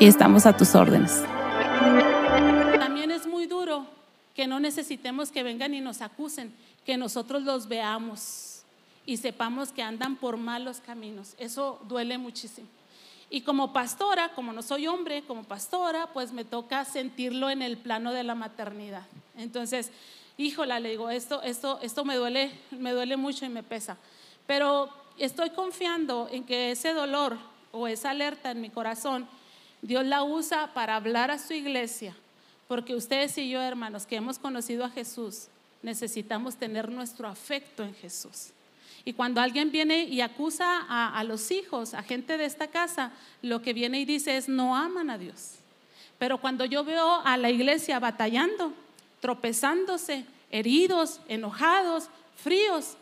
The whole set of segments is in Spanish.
y estamos a tus órdenes. También es muy duro que no necesitemos que vengan y nos acusen, que nosotros los veamos y sepamos que andan por malos caminos. Eso duele muchísimo. Y como pastora, como no soy hombre, como pastora, pues me toca sentirlo en el plano de la maternidad. Entonces, híjola, le digo, esto, esto, esto me duele, me duele mucho y me pesa. Pero estoy confiando en que ese dolor o esa alerta en mi corazón Dios la usa para hablar a su iglesia, porque ustedes y yo, hermanos, que hemos conocido a Jesús, necesitamos tener nuestro afecto en Jesús. Y cuando alguien viene y acusa a, los hijos, a gente de esta casa, lo que viene y dice es no aman a Dios. Pero cuando yo veo a la iglesia batallando, tropezándose, heridos, enojados, fríos,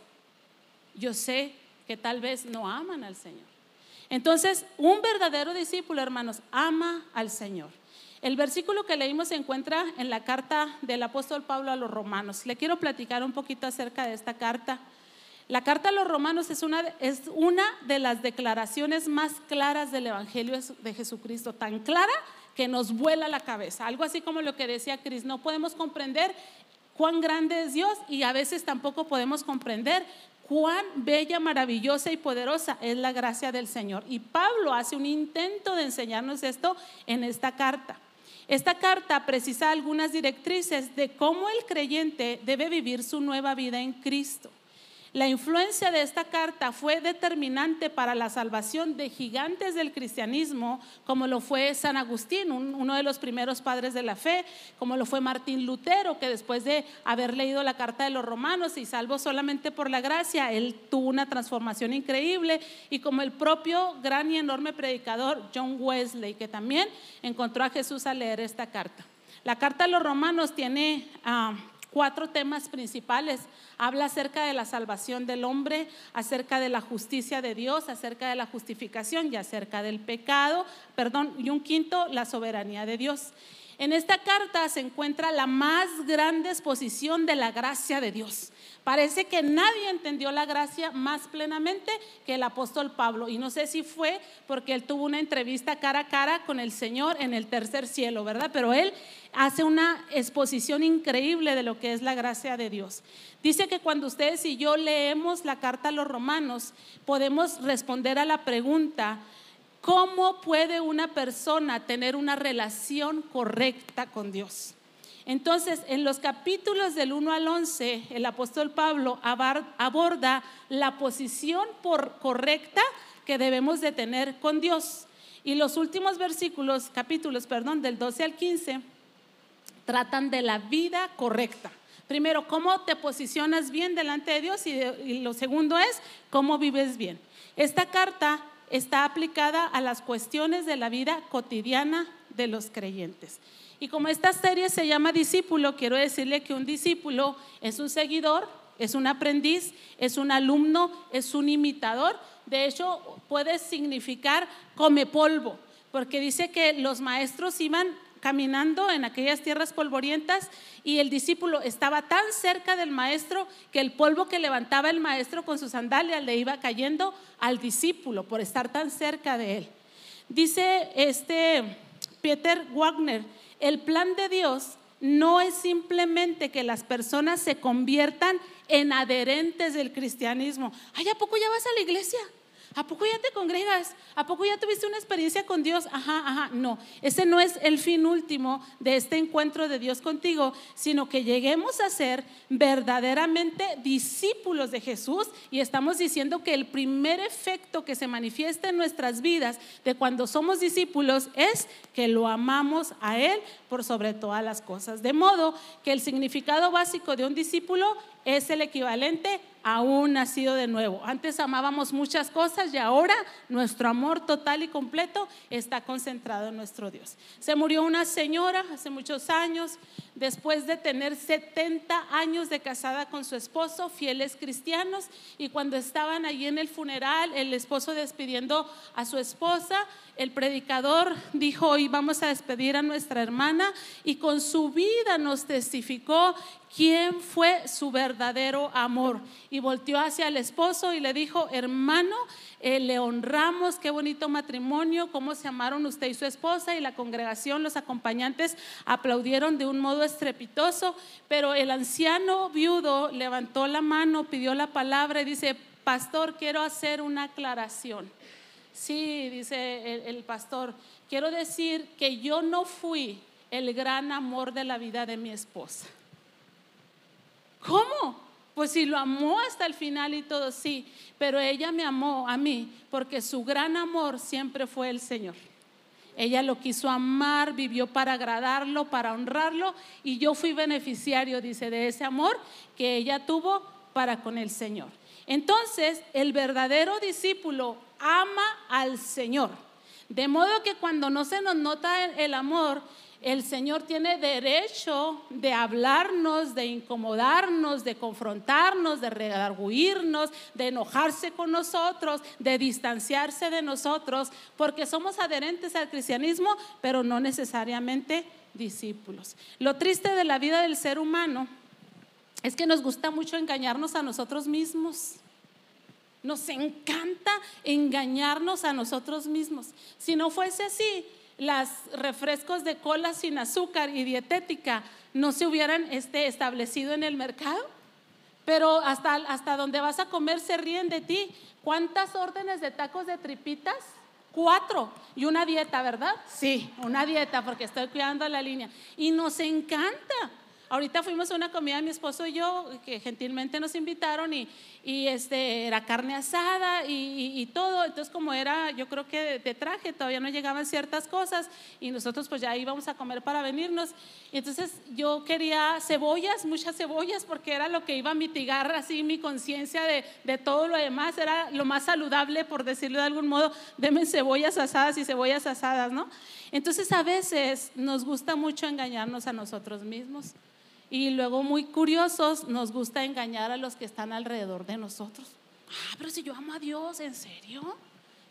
yo sé que tal vez no aman al Señor. Entonces, un verdadero discípulo, hermanos, ama al Señor. El versículo que leímos se encuentra en la carta del apóstol Pablo a los romanos. Le quiero platicar un poquito acerca de esta carta. La carta a los romanos es una, es una de las declaraciones más claras del Evangelio de Jesucristo, tan clara que nos vuela la cabeza. Algo así como lo que decía Cris, no podemos comprender cuán grande es Dios y a veces tampoco podemos comprender cuán bella, maravillosa y poderosa es la gracia del Señor. Y Pablo hace un intento de enseñarnos esto en esta carta. Esta carta precisa algunas directrices de cómo el creyente debe vivir su nueva vida en Cristo. La influencia de esta carta fue determinante para la salvación de gigantes del cristianismo, como lo fue San Agustín, uno de los primeros padres de la fe, como lo fue Martín Lutero, que después de haber leído la carta de los romanos y salvo solamente por la gracia, él tuvo una transformación increíble, y como el propio gran y enorme predicador John Wesley, que también encontró a Jesús al leer esta carta. La carta de los romanos tiene... Uh, cuatro temas principales. Habla acerca de la salvación del hombre, acerca de la justicia de Dios, acerca de la justificación y acerca del pecado, perdón, y un quinto, la soberanía de Dios. En esta carta se encuentra la más grande exposición de la gracia de Dios. Parece que nadie entendió la gracia más plenamente que el apóstol Pablo. Y no sé si fue porque él tuvo una entrevista cara a cara con el Señor en el tercer cielo, ¿verdad? Pero él hace una exposición increíble de lo que es la gracia de Dios. Dice que cuando ustedes y yo leemos la carta a los romanos, podemos responder a la pregunta, ¿cómo puede una persona tener una relación correcta con Dios? Entonces, en los capítulos del 1 al 11, el apóstol Pablo aborda la posición por correcta que debemos de tener con Dios. Y los últimos versículos, capítulos, perdón, del 12 al 15, tratan de la vida correcta. Primero, cómo te posicionas bien delante de Dios y, y lo segundo es cómo vives bien. Esta carta está aplicada a las cuestiones de la vida cotidiana de los creyentes. Y como esta serie se llama discípulo, quiero decirle que un discípulo es un seguidor, es un aprendiz, es un alumno, es un imitador. De hecho, puede significar come polvo, porque dice que los maestros iban caminando en aquellas tierras polvorientas y el discípulo estaba tan cerca del maestro que el polvo que levantaba el maestro con sus sandalias le iba cayendo al discípulo por estar tan cerca de él. Dice este Peter Wagner, el plan de Dios no es simplemente que las personas se conviertan en adherentes del cristianismo. Ay, ¿a poco ya vas a la iglesia? ¿A poco ya te congregas? ¿A poco ya tuviste una experiencia con Dios? Ajá, ajá, no. Ese no es el fin último de este encuentro de Dios contigo, sino que lleguemos a ser verdaderamente discípulos de Jesús y estamos diciendo que el primer efecto que se manifiesta en nuestras vidas de cuando somos discípulos es que lo amamos a Él por sobre todas las cosas. De modo que el significado básico de un discípulo es el equivalente a un nacido de nuevo. Antes amábamos muchas cosas y ahora nuestro amor total y completo está concentrado en nuestro Dios. Se murió una señora hace muchos años, después de tener 70 años de casada con su esposo, fieles cristianos, y cuando estaban allí en el funeral, el esposo despidiendo a su esposa, el predicador dijo, hoy vamos a despedir a nuestra hermana y con su vida nos testificó quién fue su verdadero amor. Y volteó hacia el esposo y le dijo, hermano, eh, le honramos, qué bonito matrimonio, cómo se amaron usted y su esposa. Y la congregación, los acompañantes aplaudieron de un modo estrepitoso, pero el anciano viudo levantó la mano, pidió la palabra y dice, pastor, quiero hacer una aclaración. Sí, dice el, pastor, quiero decir que yo no fui el gran amor de la vida de mi esposa. ¿Cómo? Pues si lo amó hasta el final y todo, sí, pero ella me amó a mí porque su gran amor siempre fue el Señor. Ella lo quiso amar, vivió para agradarlo, para honrarlo y yo fui beneficiario, dice, de ese amor que ella tuvo para con el Señor. Entonces, el verdadero discípulo ama al Señor. De modo que cuando no se nos nota el amor, el Señor tiene derecho de hablarnos, de incomodarnos, de confrontarnos, de redarguirnos, de enojarse con nosotros, de distanciarse de nosotros, porque somos adherentes al cristianismo, pero no necesariamente discípulos. Lo triste de la vida del ser humano es que nos gusta mucho engañarnos a nosotros mismos. Nos encanta engañarnos a nosotros mismos. Si no fuese así, los refrescos de cola sin azúcar y dietética no se hubieran este, establecido en el mercado. Pero hasta, hasta donde vas a comer se ríen de ti. ¿Cuántas órdenes de tacos de tripitas? Cuatro. Y una dieta, ¿verdad? Sí, una dieta porque estoy cuidando la línea. Y nos encanta. Ahorita fuimos a una comida, mi esposo y yo, que gentilmente nos invitaron y, y este, era carne asada y, todo. Entonces, como era, yo creo que de, traje, todavía no llegaban ciertas cosas y nosotros pues ya íbamos a comer para venirnos. Y entonces yo quería cebollas, muchas cebollas, porque era lo que iba a mitigar así mi conciencia de, de todo lo demás. Era lo más saludable, por decirlo de algún modo, deme cebollas asadas y cebollas asadas, ¿no? Entonces, a veces nos gusta mucho engañarnos a nosotros mismos. Y luego muy curiosos, nos gusta engañar a los que están alrededor de nosotros. Ah, pero si yo amo a Dios, ¿en serio?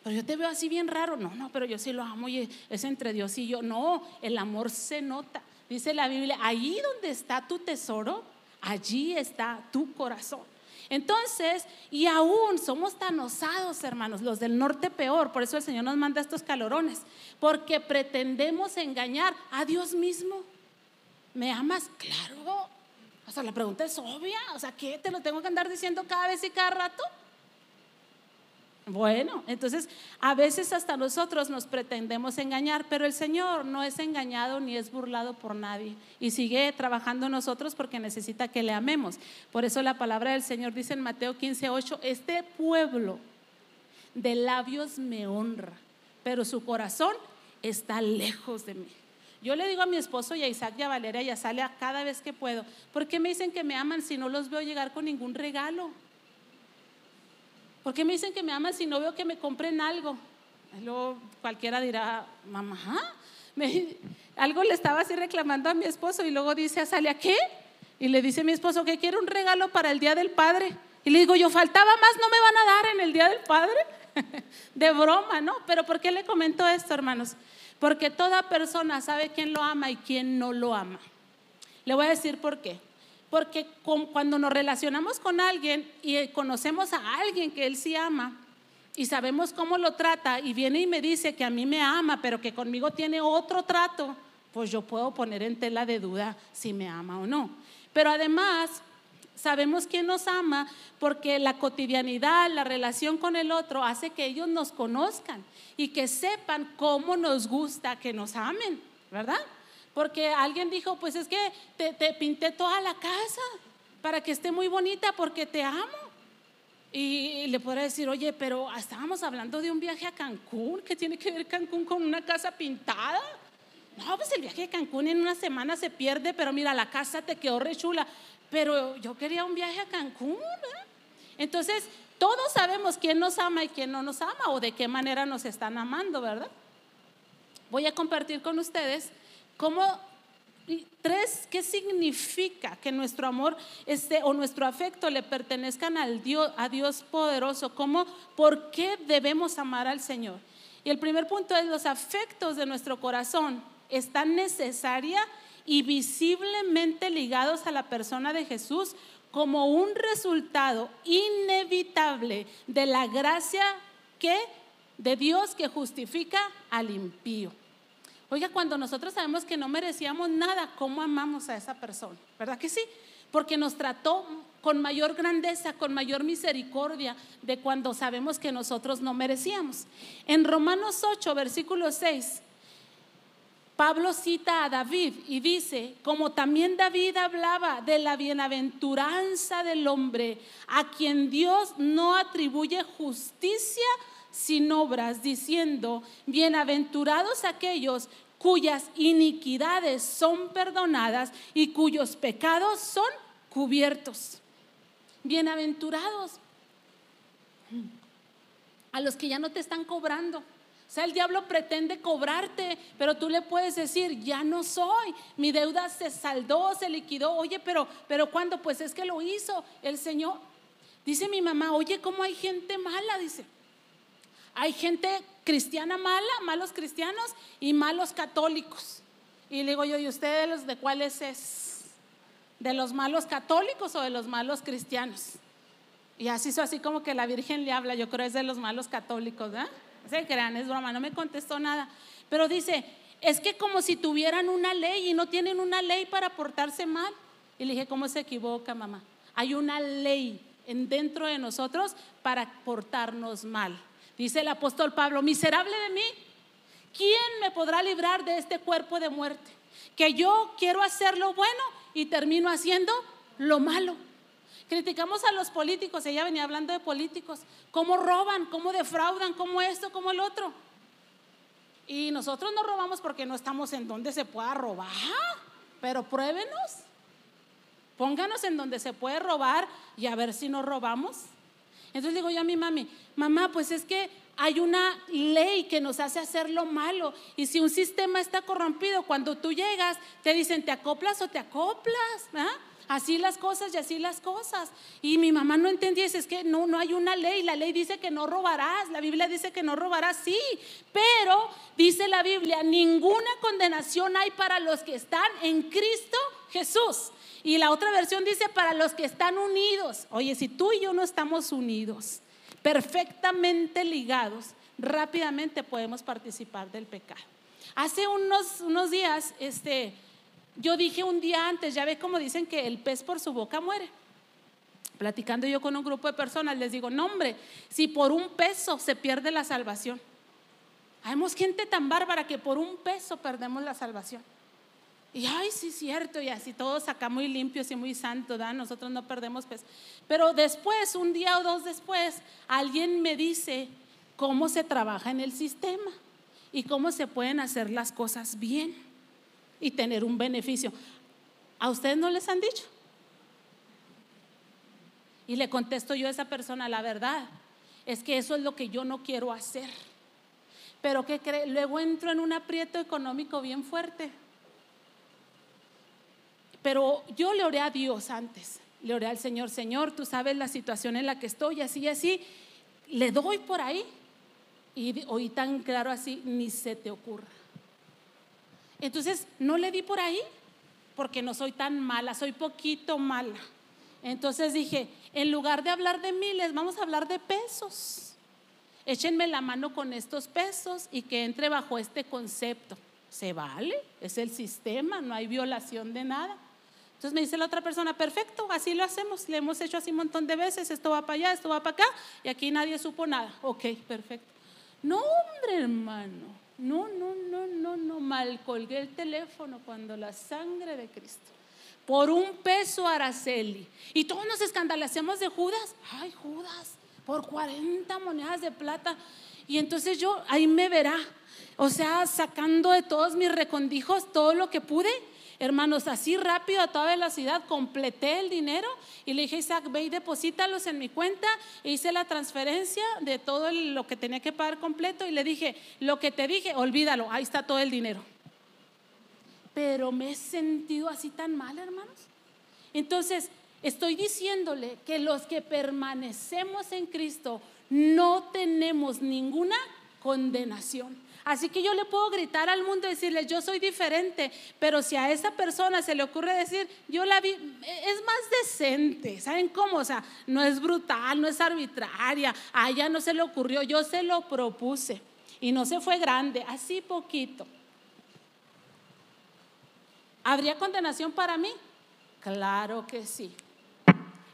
Pero yo te veo así bien raro. No, no, pero yo sí lo amo y es entre Dios y yo. No, el amor se nota. Dice la Biblia, ahí donde está tu tesoro, allí está tu corazón. Entonces, y aún somos tan osados, hermanos, los del norte peor, por eso el Señor nos manda estos calorones, porque pretendemos engañar a Dios mismo. ¿Me amas? Claro. O sea, la pregunta es obvia. O sea, ¿qué? ¿Te lo tengo que andar diciendo cada vez y cada rato? Bueno, entonces a veces hasta nosotros nos pretendemos engañar, pero el Señor no es engañado ni es burlado por nadie y sigue trabajando nosotros porque necesita que le amemos. Por eso la palabra del Señor dice en Mateo 15, 8, este pueblo de labios me honra, pero su corazón está lejos de mí. Yo le digo a mi esposo y a Isaac y a Valeria y a Salia cada vez que puedo, ¿por qué me dicen que me aman si no los veo llegar con ningún regalo? ¿Por qué me dicen que me aman si no veo que me compren algo? Luego cualquiera dirá, mamá, algo le estaba así reclamando a mi esposo y luego dice a Salia, ¿qué? Y le dice a mi esposo que quiere un regalo para el Día del Padre. Y le digo, yo faltaba más, no me van a dar en el Día del Padre. de broma, ¿no? Pero ¿por qué le comento esto, hermanos? Porque toda persona sabe quién lo ama y quién no lo ama. Le voy a decir por qué. Porque cuando nos relacionamos con alguien y conocemos a alguien que él sí ama y sabemos cómo lo trata y viene y me dice que a mí me ama, pero que conmigo tiene otro trato, pues yo puedo poner en tela de duda si me ama o no. Pero además, sabemos quién nos ama porque la cotidianidad, la relación con el otro hace que ellos nos conozcan y que sepan cómo nos gusta que nos amen, ¿verdad? Porque alguien dijo, pues es que te, pinté toda la casa para que esté muy bonita porque te amo. Y le podré decir, oye, pero estábamos hablando de un viaje a Cancún, ¿qué tiene que ver Cancún con una casa pintada? No, pues el viaje a Cancún en una semana se pierde, pero mira, la casa te quedó re chula pero yo quería un viaje a Cancún. Entonces, todos sabemos quién nos ama y quién no nos ama o de qué manera nos están amando, ¿verdad? Voy a compartir con ustedes cómo tres qué significa que nuestro amor este, o nuestro afecto le pertenezcan al Dios, a Dios poderoso, cómo por qué debemos amar al Señor. Y el primer punto es los afectos de nuestro corazón están necesaria y visiblemente ligados a la persona de Jesús como un resultado inevitable de la gracia que de Dios que justifica al impío. Oiga, cuando nosotros sabemos que no merecíamos nada, ¿cómo amamos a esa persona? ¿Verdad que sí? Porque nos trató con mayor grandeza, con mayor misericordia de cuando sabemos que nosotros no merecíamos. En Romanos 8, versículo 6, Pablo cita a David y dice, como también David hablaba de la bienaventuranza del hombre, a quien Dios no atribuye justicia sin obras, diciendo, bienaventurados aquellos cuyas iniquidades son perdonadas y cuyos pecados son cubiertos. Bienaventurados a los que ya no te están cobrando o sea, el diablo pretende cobrarte, pero tú le puedes decir, ya no soy, mi deuda se saldó, se liquidó. Oye, pero, pero ¿cuándo? Pues es que lo hizo el Señor. Dice mi mamá, oye, ¿cómo hay gente mala? Dice, hay gente cristiana mala, malos cristianos y malos católicos. Y le digo yo, ¿y ustedes de cuáles es? ¿De los malos católicos o de los malos cristianos? Y así hizo así como que la Virgen le habla, yo creo es de los malos católicos, ¿verdad? Se crean, es broma, no me contestó nada. Pero dice, es que como si tuvieran una ley y no tienen una ley para portarse mal. Y le dije, ¿cómo se equivoca, mamá? Hay una ley en dentro de nosotros para portarnos mal. Dice el apóstol Pablo, miserable de mí, ¿quién me podrá librar de este cuerpo de muerte? Que yo quiero hacer lo bueno y termino haciendo lo malo. Criticamos a los políticos, ella venía hablando de políticos, cómo roban, cómo defraudan, cómo esto, cómo el otro. Y nosotros no robamos porque no estamos en donde se pueda robar, pero pruébenos. Pónganos en donde se puede robar y a ver si nos robamos. Entonces digo yo a mi mami, mamá, pues es que hay una ley que nos hace hacer lo malo. Y si un sistema está corrompido, cuando tú llegas, te dicen, ¿te acoplas o te acoplas? ¿Ah? Así las cosas y así las cosas. Y mi mamá no entendía, es que no, no hay una ley, la ley dice que no robarás, la Biblia dice que no robarás, sí, pero dice la Biblia, ninguna condenación hay para los que están en Cristo Jesús. Y la otra versión dice para los que están unidos. Oye, si tú y yo no estamos unidos, perfectamente ligados, rápidamente podemos participar del pecado. Hace unos, unos días, este, yo dije un día antes, ya ve como dicen que el pez por su boca muere. Platicando yo con un grupo de personas, les digo, no hombre, si por un peso se pierde la salvación. Hayamos gente tan bárbara que por un peso perdemos la salvación. Y ay, sí, cierto, y así todos acá muy limpios y muy santos, ¿da? nosotros no perdemos peso. Pero después, un día o dos después, alguien me dice cómo se trabaja en el sistema y cómo se pueden hacer las cosas bien y tener un beneficio. ¿A ustedes no les han dicho? Y le contesto yo a esa persona, la verdad, es que eso es lo que yo no quiero hacer. Pero que? Luego entro en un aprieto económico bien fuerte. Pero yo le oré a Dios antes. Le oré al Señor, Señor, tú sabes la situación en la que estoy, así y así. Le doy por ahí. Y oí tan claro así, ni se te ocurra. Entonces, no le di por ahí, porque no soy tan mala, soy poquito mala. Entonces dije, en lugar de hablar de miles, vamos a hablar de pesos. Échenme la mano con estos pesos y que entre bajo este concepto. Se vale, es el sistema, no hay violación de nada. Entonces me dice la otra persona, perfecto, así lo hacemos, le hemos hecho así un montón de veces, esto va para allá, esto va para acá, y aquí nadie supo nada. Ok, perfecto. No, hombre, hermano, no, no, no, no, no, mal colgué el teléfono cuando la sangre de Cristo por un peso Araceli. Y todos nos escandalizamos de Judas. Ay, Judas, por 40 monedas de plata. Y entonces yo, ahí me verá. O sea, sacando de todos mis recondijos todo lo que pude. Hermanos, así rápido a toda velocidad completé el dinero y le dije Isaac, ve y deposítalos en mi cuenta. E hice la transferencia de todo lo que tenía que pagar completo y le dije, lo que te dije, olvídalo, ahí está todo el dinero pero me he sentido así tan mal, hermanos. Entonces, estoy diciéndole que los que permanecemos en Cristo no tenemos ninguna condenación. Así que yo le puedo gritar al mundo y decirle, yo soy diferente, pero si a esa persona se le ocurre decir, yo la vi, es más decente, ¿saben cómo? O sea, no es brutal, no es arbitraria, a ella no se le ocurrió, yo se lo propuse y no se fue grande, así poquito. ¿Habría condenación para mí? Claro que sí.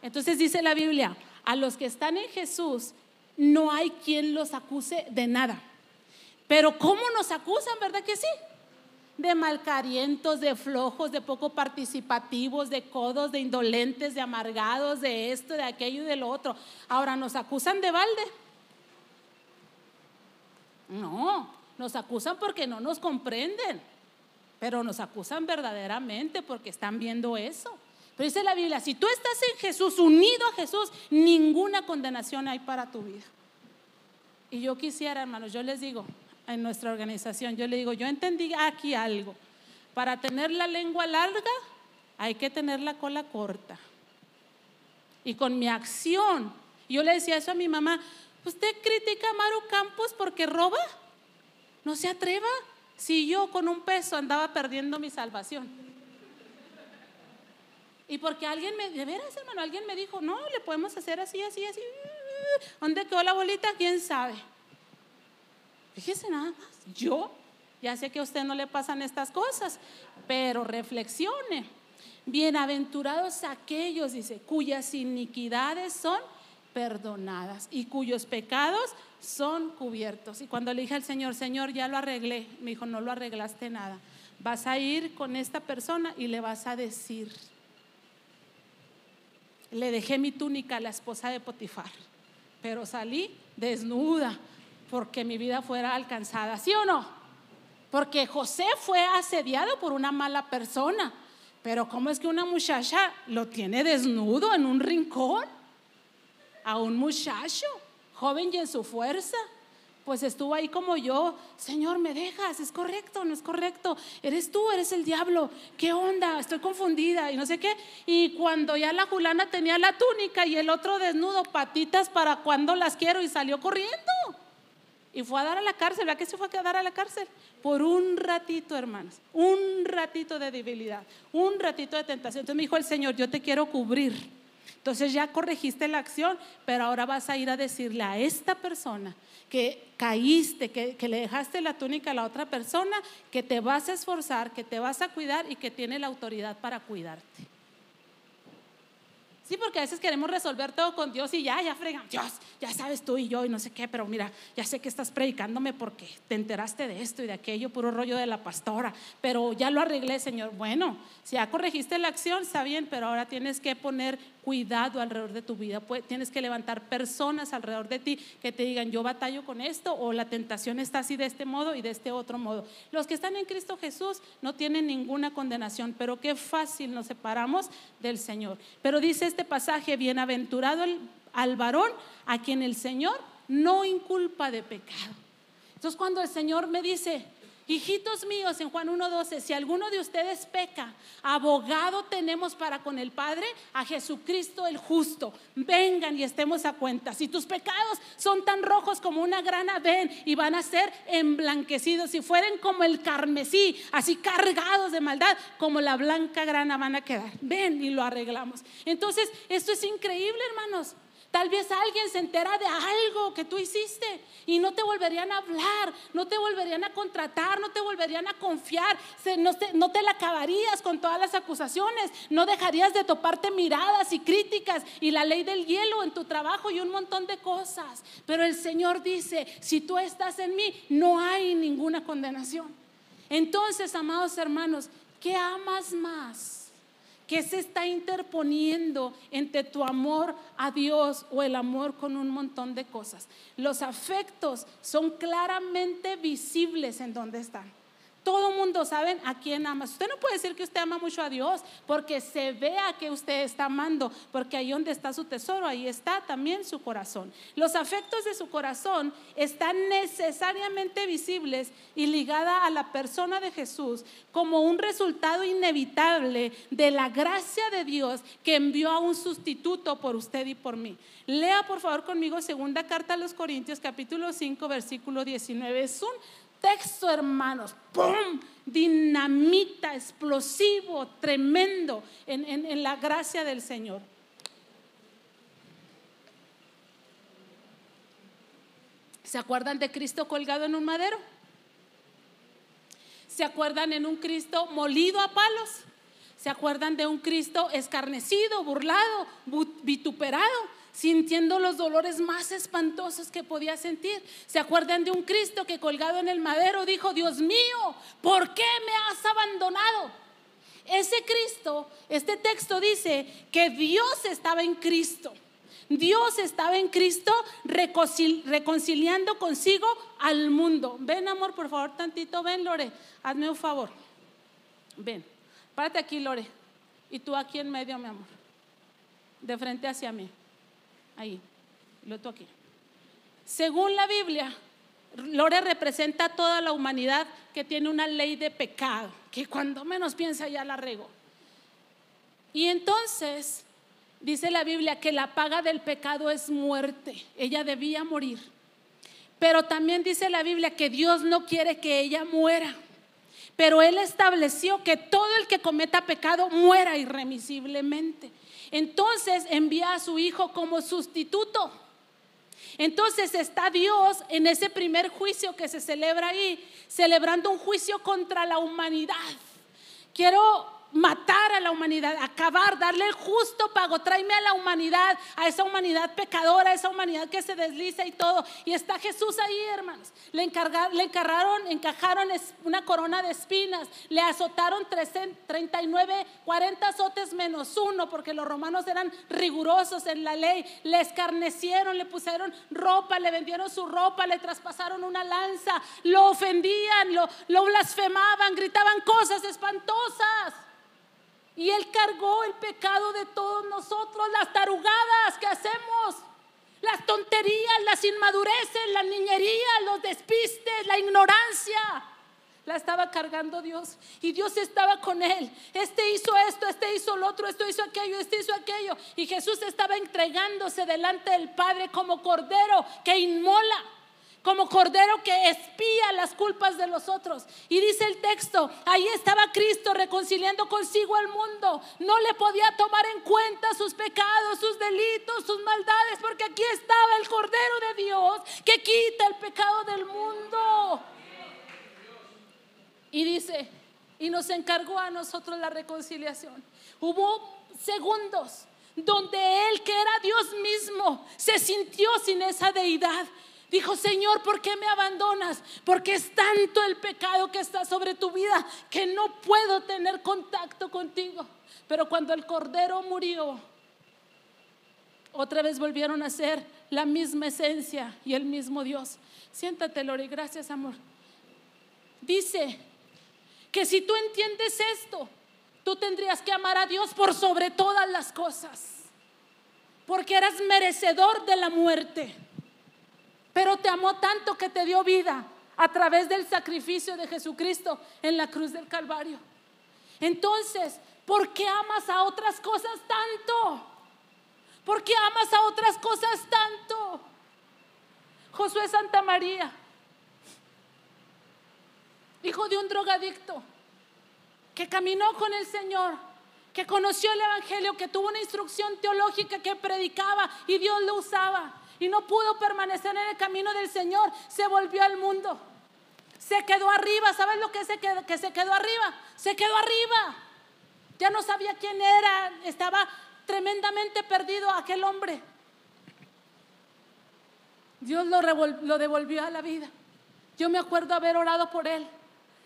Entonces dice la Biblia, a los que están en Jesús no hay quien los acuse de nada. Pero ¿cómo nos acusan, verdad que sí? De malcarientos, de flojos, de poco participativos, de codos, de indolentes, de amargados, de esto, de aquello y de lo otro. Ahora nos acusan de balde. No, nos acusan porque no nos comprenden pero nos acusan verdaderamente porque están viendo eso. Pero dice la Biblia, si tú estás en Jesús, unido a Jesús, ninguna condenación hay para tu vida. Y yo quisiera, hermanos, yo les digo, en nuestra organización, yo le digo, yo entendí aquí algo. Para tener la lengua larga, hay que tener la cola corta. Y con mi acción, yo le decía eso a mi mamá, ¿usted critica a Maru Campos porque roba? No se atreva, si yo con un peso andaba perdiendo mi salvación. Y porque alguien me, de veras hermano, alguien me dijo, no, le podemos hacer así, así, así. ¿Dónde quedó la bolita? ¿Quién sabe? Fíjese nada más, yo ya sé que a usted no le pasan estas cosas, pero reflexione. Bienaventurados aquellos, dice, cuyas iniquidades son perdonadas y cuyos pecados son cubiertos. Y cuando le dije al Señor, Señor, ya lo arreglé, me dijo, no lo arreglaste nada. Vas a ir con esta persona y le vas a decir, le dejé mi túnica a la esposa de Potifar, pero salí desnuda porque mi vida fuera alcanzada, ¿sí o no? Porque José fue asediado por una mala persona, pero ¿cómo es que una muchacha lo tiene desnudo en un rincón? a un muchacho, joven y en su fuerza. Pues estuvo ahí como yo, Señor, me dejas, es correcto, no es correcto, eres tú, eres el diablo, ¿qué onda? Estoy confundida y no sé qué. Y cuando ya la Julana tenía la túnica y el otro desnudo, patitas para cuando las quiero y salió corriendo. Y fue a dar a la cárcel, ¿verdad que se fue a dar a la cárcel? Por un ratito, hermanos, un ratito de debilidad, un ratito de tentación. Entonces me dijo el Señor, yo te quiero cubrir entonces ya corregiste la acción, pero ahora vas a ir a decirle a esta persona que caíste, que, le dejaste la túnica a la otra persona, que te vas a esforzar, que te vas a cuidar y que tiene la autoridad para cuidarte. Sí, porque a veces queremos resolver todo con Dios y ya, ya fregan, Dios, ya sabes tú y yo y no sé qué, pero mira, ya sé que estás predicándome porque te enteraste de esto y de aquello, puro rollo de la pastora, pero ya lo arreglé, Señor. Bueno, si ya corregiste la acción, está bien, pero ahora tienes que poner cuidado alrededor de tu vida. Tienes que levantar personas alrededor de ti que te digan, yo batallo con esto o la tentación está así de este modo y de este otro modo. Los que están en Cristo Jesús no tienen ninguna condenación, pero qué fácil nos separamos del Señor. Pero dice este pasaje, bienaventurado al varón a quien el Señor no inculpa de pecado. Entonces cuando el Señor me dice, Hijitos míos, en Juan 1.12, si alguno de ustedes peca, abogado tenemos para con el Padre a Jesucristo el justo. Vengan y estemos a cuenta. Si tus pecados son tan rojos como una grana, ven y van a ser emblanquecidos. Si fueren como el carmesí, así cargados de maldad, como la blanca grana van a quedar. Ven y lo arreglamos. Entonces, esto es increíble, hermanos. Tal vez alguien se entera de algo que tú hiciste y no te volverían a hablar, no te volverían a contratar, no te volverían a confiar, no, te, no te la acabarías con todas las acusaciones, no dejarías de toparte miradas y críticas y la ley del hielo en tu trabajo y un montón de cosas. Pero el Señor dice, si tú estás en mí, no hay ninguna condenación. Entonces, amados hermanos, ¿qué amas más? ¿Qué se está interponiendo entre tu amor a Dios o el amor con un montón de cosas? Los afectos son claramente visibles en donde están. Todo mundo sabe a quién ama. Usted no puede decir que usted ama mucho a Dios porque se vea que usted está amando, porque ahí donde está su tesoro, ahí está también su corazón. Los afectos de su corazón están necesariamente visibles y ligada a la persona de Jesús como un resultado inevitable de la gracia de Dios que envió a un sustituto por usted y por mí. Lea por favor conmigo segunda carta a los Corintios capítulo 5 versículo 19. Es un texto, hermanos, ¡pum! Dinamita, explosivo, tremendo en, en la gracia del Señor. ¿Se acuerdan de Cristo colgado en un madero? ¿Se acuerdan en un Cristo molido a palos? ¿Se acuerdan de un Cristo escarnecido, burlado, vituperado? Sintiendo los dolores más espantosos que podía sentir. ¿Se acuerdan de un Cristo que colgado en el madero dijo, Dios mío, ¿por qué me has abandonado? Ese Cristo, este texto dice que Dios estaba en Cristo. Dios estaba en Cristo reconciliando consigo al mundo. Ven, amor, por favor, tantito. Ven, Lore, hazme un favor. Ven, párate aquí, Lore. Y tú aquí en medio, mi amor. De frente hacia mí. Ahí, lo toqué. Según la Biblia, Lore representa a toda la humanidad que tiene una ley de pecado, que cuando menos piensa ya la regó. Y entonces dice la Biblia que la paga del pecado es muerte. Ella debía morir. Pero también dice la Biblia que Dios no quiere que ella muera. Pero Él estableció que todo el que cometa pecado muera irremisiblemente. Entonces envía a su hijo como sustituto. Entonces está Dios en ese primer juicio que se celebra ahí, celebrando un juicio contra la humanidad. Quiero matar a la humanidad, acabar, darle el justo pago. Tráeme a la humanidad, a esa humanidad pecadora, a esa humanidad que se desliza y todo. Y está Jesús ahí, hermanos. Le, encargaron, le encargaron, encajaron una corona de espinas, le azotaron 39, 40 azotes menos uno, porque los romanos eran rigurosos en la ley. Le escarnecieron, le pusieron ropa, le vendieron su ropa, le traspasaron una lanza, lo ofendían, lo blasfemaban, gritaban cosas espantosas. Y Él cargó el pecado de todos nosotros, las tarugadas que hacemos, las tonterías, las inmadureces, la niñería, los despistes, la ignorancia. La estaba cargando Dios y Dios estaba con él. Este hizo esto, este hizo lo otro, esto hizo aquello, este hizo aquello. Y Jesús estaba entregándose delante del Padre como cordero que inmola como cordero que espía las culpas de los otros. Y dice el texto, ahí estaba Cristo reconciliando consigo al mundo. No le podía tomar en cuenta sus pecados, sus delitos, sus maldades, porque aquí estaba el cordero de Dios que quita el pecado del mundo. Y dice, y nos encargó a nosotros la reconciliación. Hubo segundos donde Él, que era Dios mismo, se sintió sin esa deidad Dijo, Señor, ¿por qué me abandonas? Porque es tanto el pecado que está sobre tu vida que no puedo tener contacto contigo. Pero cuando el Cordero murió, otra vez volvieron a ser la misma esencia y el mismo Dios. Siéntate, Lori, gracias, amor. Dice que si tú entiendes esto, tú tendrías que amar a Dios por sobre todas las cosas, porque eras merecedor de la muerte pero te amó tanto que te dio vida a través del sacrificio de Jesucristo en la cruz del Calvario. Entonces, ¿por qué amas a otras cosas tanto? ¿Por qué amas a otras cosas tanto? Josué Santa María, hijo de un drogadicto, que caminó con el Señor, que conoció el Evangelio, que tuvo una instrucción teológica que predicaba y Dios lo usaba y no pudo permanecer en el camino del Señor, se volvió al mundo. Se quedó arriba, ¿sabes lo que se quedó, que se quedó arriba? Se quedó arriba. Ya no sabía quién era, estaba tremendamente perdido aquel hombre. Dios lo, devolvió a la vida. Yo me acuerdo haber orado por él.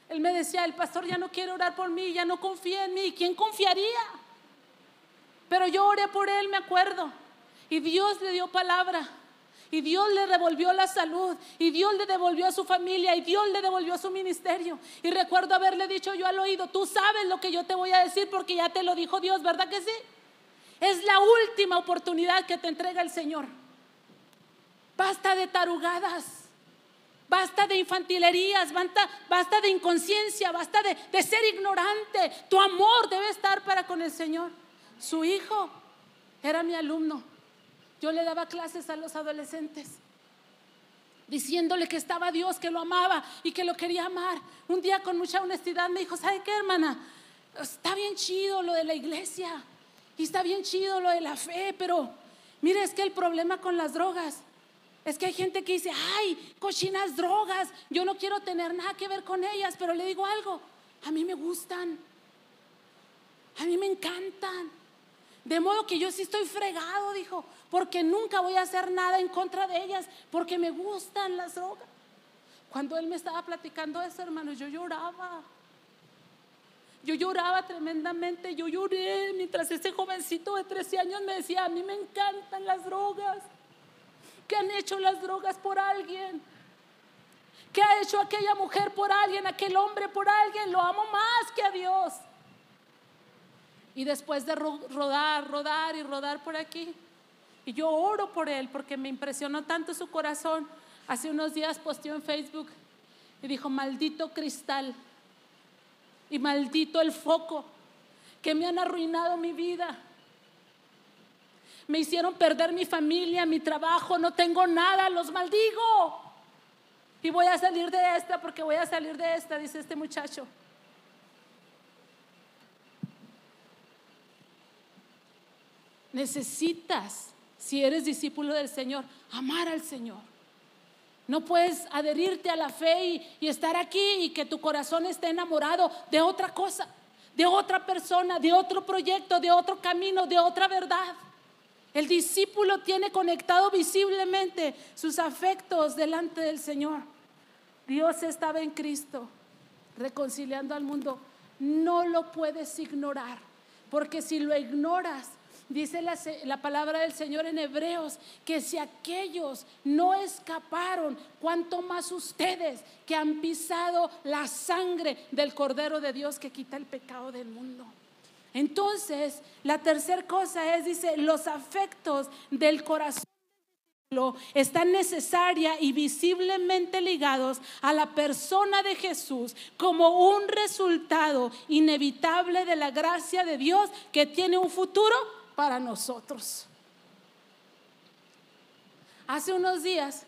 Él me decía, el pastor ya no quiere orar por mí, ya no confía en mí. ¿Quién confiaría? Pero yo oré por él, me acuerdo. Y Dios le dio palabra. Y Dios le devolvió la salud. Y Dios le devolvió a su familia. Y Dios le devolvió a su ministerio. Y recuerdo haberle dicho yo al oído, tú sabes lo que yo te voy a decir porque ya te lo dijo Dios, ¿verdad que sí? Es la última oportunidad que te entrega el Señor. Basta de tarugadas. Basta de infantilerías, basta, basta de inconsciencia, basta de, de ser ignorante. Tu amor debe estar para con el Señor. Su hijo era mi alumno. Yo le daba clases a los adolescentes diciéndole que estaba Dios, que lo amaba y que lo quería amar. Un día con mucha honestidad me dijo, ¿sabe qué, hermana? Está bien chido lo de la iglesia y está bien chido lo de la fe, pero mire, es que el problema con las drogas es que hay gente que dice, ay, cochinas drogas, yo no quiero tener nada que ver con ellas, pero le digo algo, a mí me gustan, a mí me encantan. De modo que yo sí estoy fregado, dijo, porque nunca voy a hacer nada en contra de ellas, porque me gustan las drogas. Cuando él me estaba platicando eso, hermano, yo lloraba. Yo lloraba tremendamente, yo lloré mientras ese jovencito de 13 años me decía, a mí me encantan las drogas. ¿Qué han hecho las drogas por alguien? ¿Qué ha hecho aquella mujer por alguien, aquel hombre por alguien? Lo amo más que a Dios. Y después de rodar, rodar y rodar por aquí, y yo oro por él porque me impresionó tanto su corazón. Hace unos días posteó en Facebook y dijo, maldito cristal y maldito el foco que me han arruinado mi vida. Me hicieron perder mi familia, mi trabajo, no tengo nada, los maldigo. Y voy a salir de esta porque voy a salir de esta, dice este muchacho. Necesitas, si eres discípulo del Señor, amar al Señor. No puedes adherirte a la fe y, estar aquí y que tu corazón esté enamorado de otra cosa, de otra persona, de otro proyecto, de otro camino, de otra verdad. El discípulo tiene conectado visiblemente sus afectos delante del Señor. Dios estaba en Cristo, reconciliando al mundo. No lo puedes ignorar, porque si lo ignoras, Dice la, palabra del Señor en Hebreos que si aquellos no escaparon, cuanto más ustedes que han pisado la sangre del Cordero de Dios que quita el pecado del mundo. Entonces, la tercera cosa es, dice, los afectos del corazón están necesaria y visiblemente ligados a la persona de Jesús como un resultado inevitable de la gracia de Dios que tiene un futuro para nosotros. Hace unos días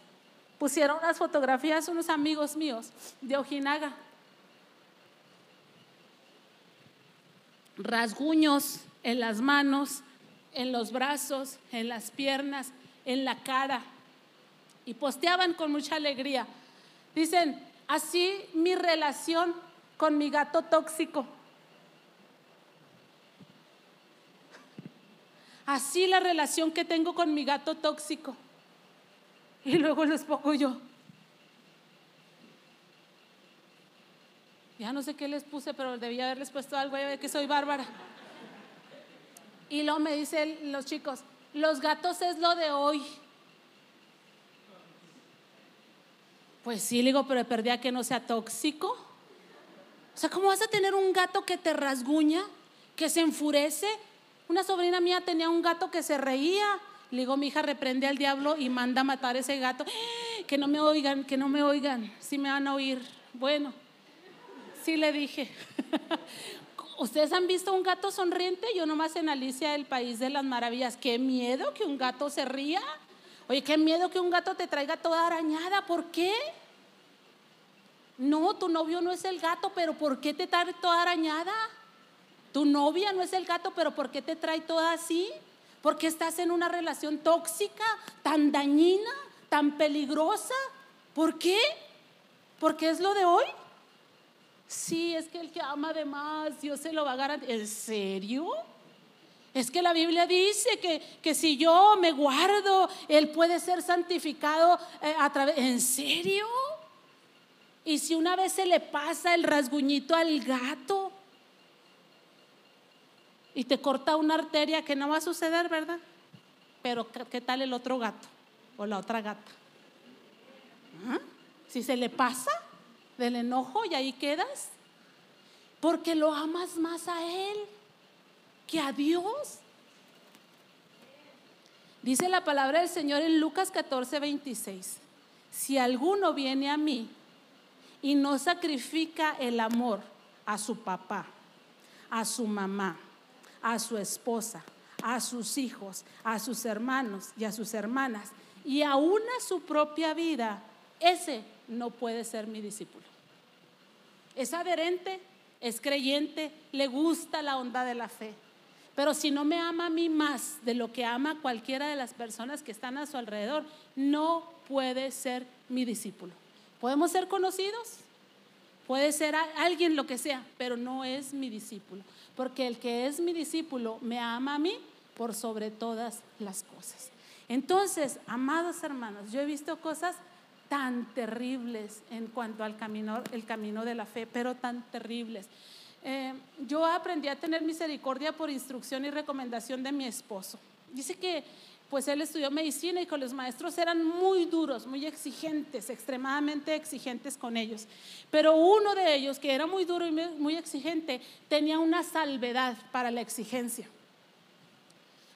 pusieron unas fotografías unos amigos míos de Ojinaga. Rasguños en las manos, en los brazos, en las piernas, en la cara. Y posteaban con mucha alegría. Dicen, así mi relación con mi gato tóxico. Así la relación que tengo con mi gato tóxico. Y luego les pongo yo. Ya no sé qué les puse, pero debía haberles puesto algo, ya ve que soy bárbara. Y luego me dicen los chicos, los gatos es lo de hoy. Pues sí, le digo, pero perdí a que no sea tóxico. O sea, ¿cómo vas a tener un gato que te rasguña, que se enfurece, una sobrina mía tenía un gato que se reía. Le digo, mi hija reprende al diablo y manda a matar ese gato. que no me oigan, que no me oigan, si me van a oír. Bueno, sí le dije. ¿Ustedes han visto un gato sonriente? Yo nomás en Alicia del País de las Maravillas. Qué miedo que un gato se ría. Oye, qué miedo que un gato te traiga toda arañada. ¿Por qué? No, tu novio no es el gato, pero ¿por qué te trae toda arañada? Tu novia no es el gato, pero ¿por qué te trae toda así? ¿Por qué estás en una relación tóxica, tan dañina, tan peligrosa? ¿Por qué? ¿Porque es lo de hoy? Sí, es que el que ama de más, Dios se lo va a garantizar. ¿En serio? Es que la Biblia dice que, que si yo me guardo, Él puede ser santificado eh, a través... ¿En serio? Y si una vez se le pasa el rasguñito al gato y te corta una arteria que no va a suceder, ¿verdad? Pero ¿qué tal el otro gato o la otra gata? ¿Ah? Si se le pasa del enojo y ahí quedas, porque lo amas más a Él que a Dios. Dice la palabra del Señor en Lucas 14, 26. Si alguno viene a mí y no sacrifica el amor a su papá, a su mamá, a su esposa, a sus hijos, a sus hermanos y a sus hermanas, y aún a su propia vida, ese no puede ser mi discípulo. Es adherente, es creyente, le gusta la onda de la fe. Pero si no me ama a mí más de lo que ama cualquiera de las personas que están a su alrededor, no puede ser mi discípulo. Podemos ser conocidos, puede ser alguien lo que sea, pero no es mi discípulo. Porque el que es mi discípulo me ama a mí por sobre todas las cosas. Entonces, amados hermanos, yo he visto cosas tan terribles en cuanto al camino, el camino de la fe, pero tan terribles. Eh, yo aprendí a tener misericordia por instrucción y recomendación de mi esposo. Dice que pues él estudió medicina y con los maestros eran muy duros, muy exigentes, extremadamente exigentes con ellos. Pero uno de ellos, que era muy duro y muy exigente, tenía una salvedad para la exigencia.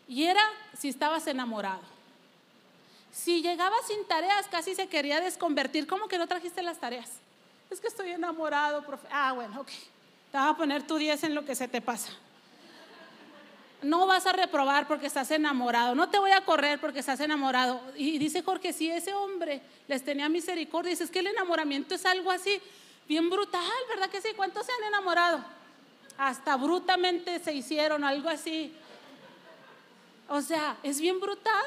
Y era si estabas enamorado. Si llegabas sin tareas, casi se quería desconvertir. ¿Cómo que no trajiste las tareas? Es que estoy enamorado, profe. Ah, bueno, ok. Te vas a poner tu 10 en lo que se te pasa no vas a reprobar porque estás enamorado, no te voy a correr porque estás enamorado. Y dice Jorge, si ese hombre les tenía misericordia, dice, que el enamoramiento es algo así, bien brutal, ¿verdad que sí? ¿Cuántos se han enamorado? Hasta brutamente se hicieron, algo así. O sea, es bien brutal.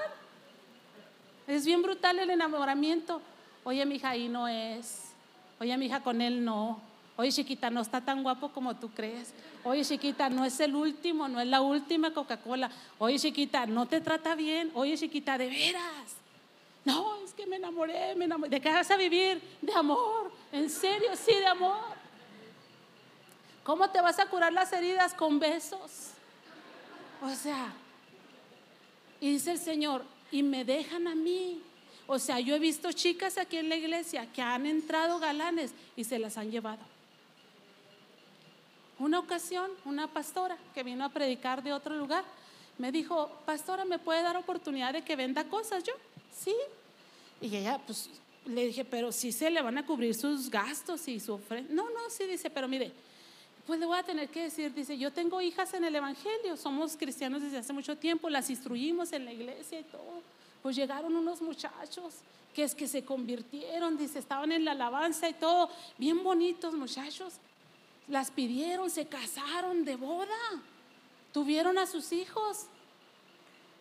Es bien brutal el enamoramiento. Oye, mi hija, ahí no es. Oye, mi hija, con él no. Oye, chiquita, no está tan guapo como tú crees. Oye, chiquita, no es el último, no es la última Coca-Cola. Oye, chiquita, no te trata bien. Oye, chiquita, de veras. No, es que me enamoré, me enamoré. ¿De qué vas a vivir? De amor. En serio, sí, de amor. ¿Cómo te vas a curar las heridas con besos? O sea, y dice el Señor, y me dejan a mí. O sea, yo he visto chicas aquí en la iglesia que han entrado galanes y se las han llevado. Una ocasión, una pastora que vino a predicar de otro lugar, me dijo, pastora, ¿me puede dar oportunidad de que venda cosas? Yo, sí. Y ella, pues, le dije, pero sí se le van a cubrir sus gastos y su. No, no, sí, dice, pero mire, pues le voy a tener que decir, dice, yo tengo hijas en el Evangelio, somos cristianos desde hace mucho tiempo, las instruimos en la iglesia y todo. Pues llegaron unos muchachos que es que se convirtieron, dice, estaban en la alabanza y todo, bien bonitos muchachos las pidieron, se casaron de boda, tuvieron a sus hijos.